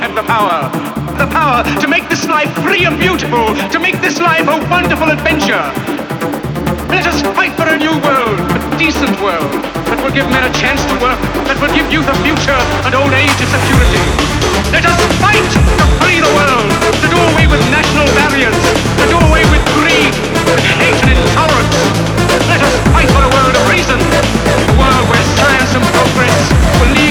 have the power. The power to make this life free and beautiful, to make this life a wonderful adventure. Let us fight for a new world, a decent world, that will give men a chance to work, that will give youth a future and old age a security. Let us fight to free the world, to do away with national barriers, to do away with greed, with hate and intolerance. Let us fight for a world of reason, a world where science and progress will lead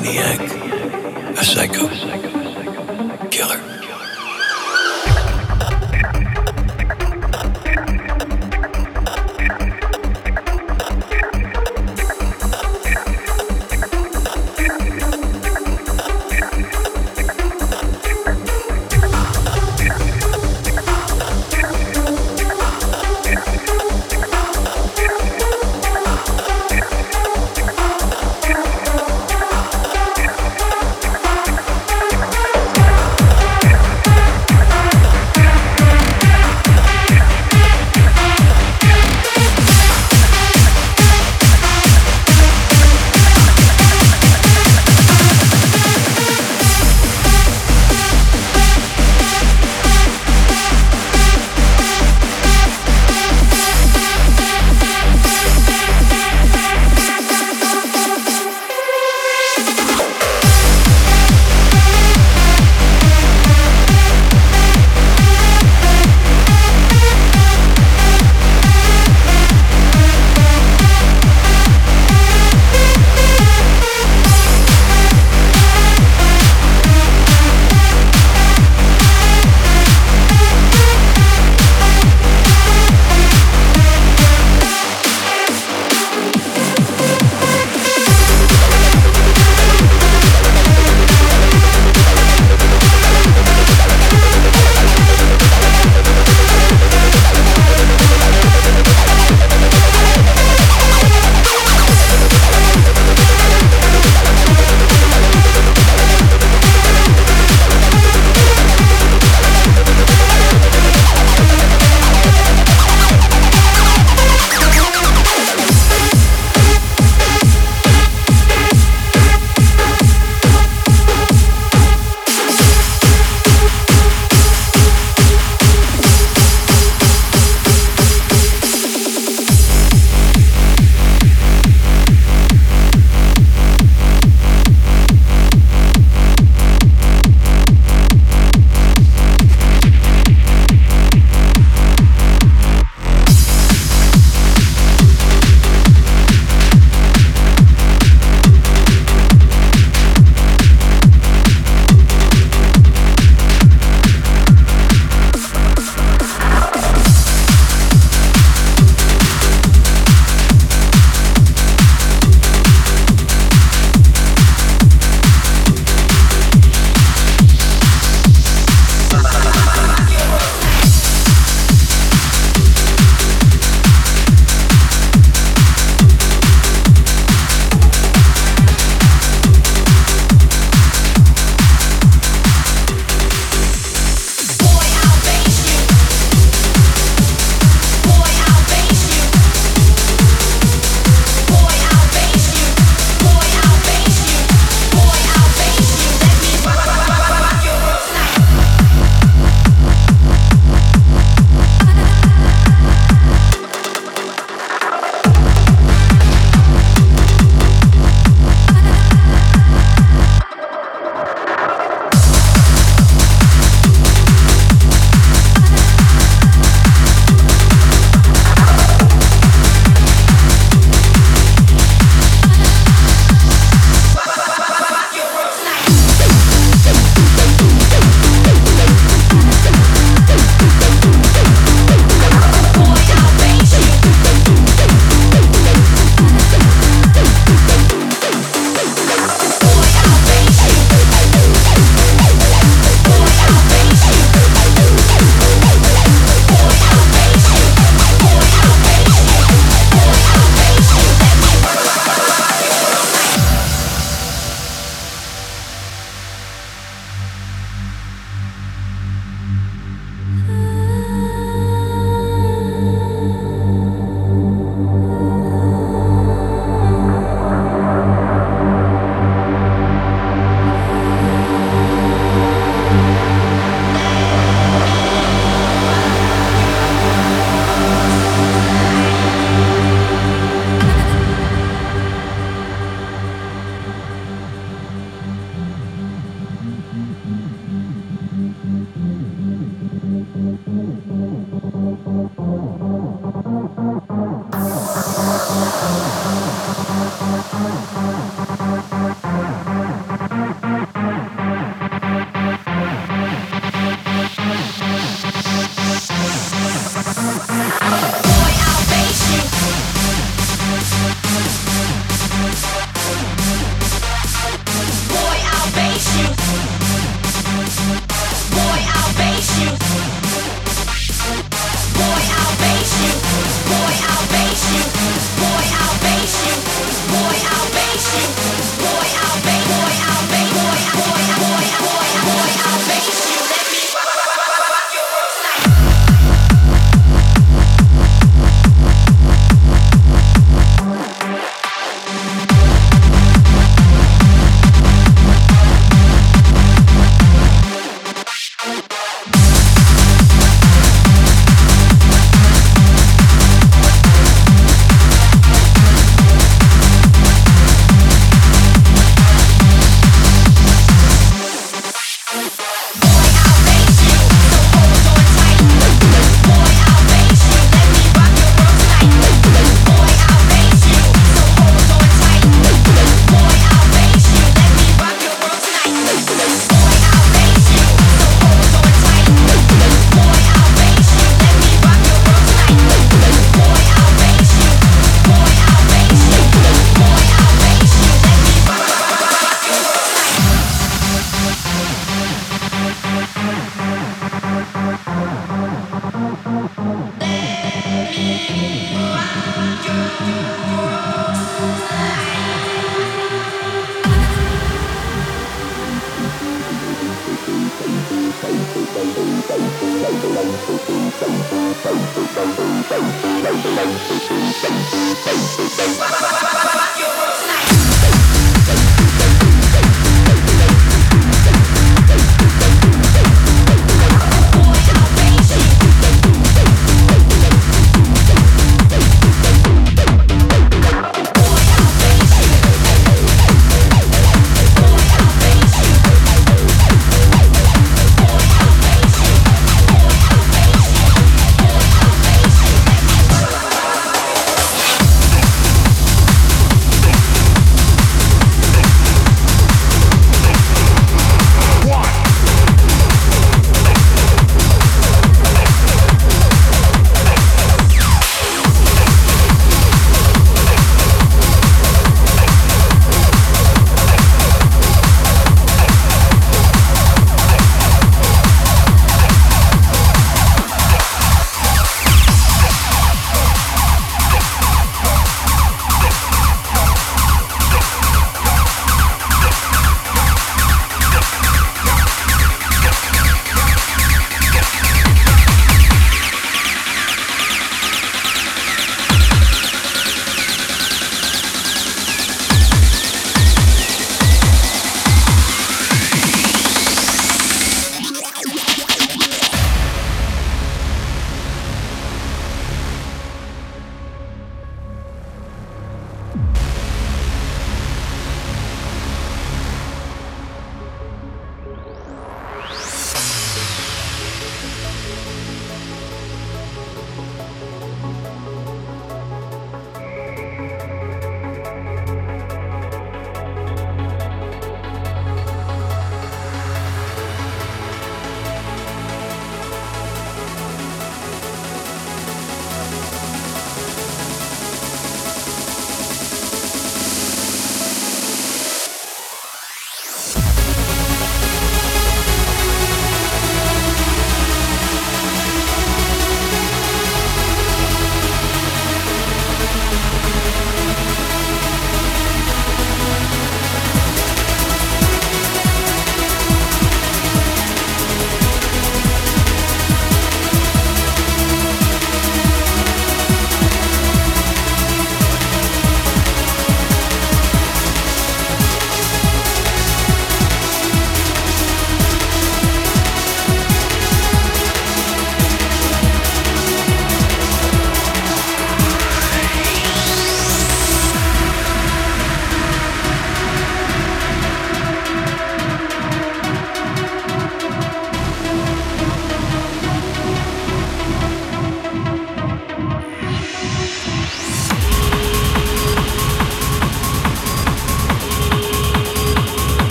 maniac, a psycho,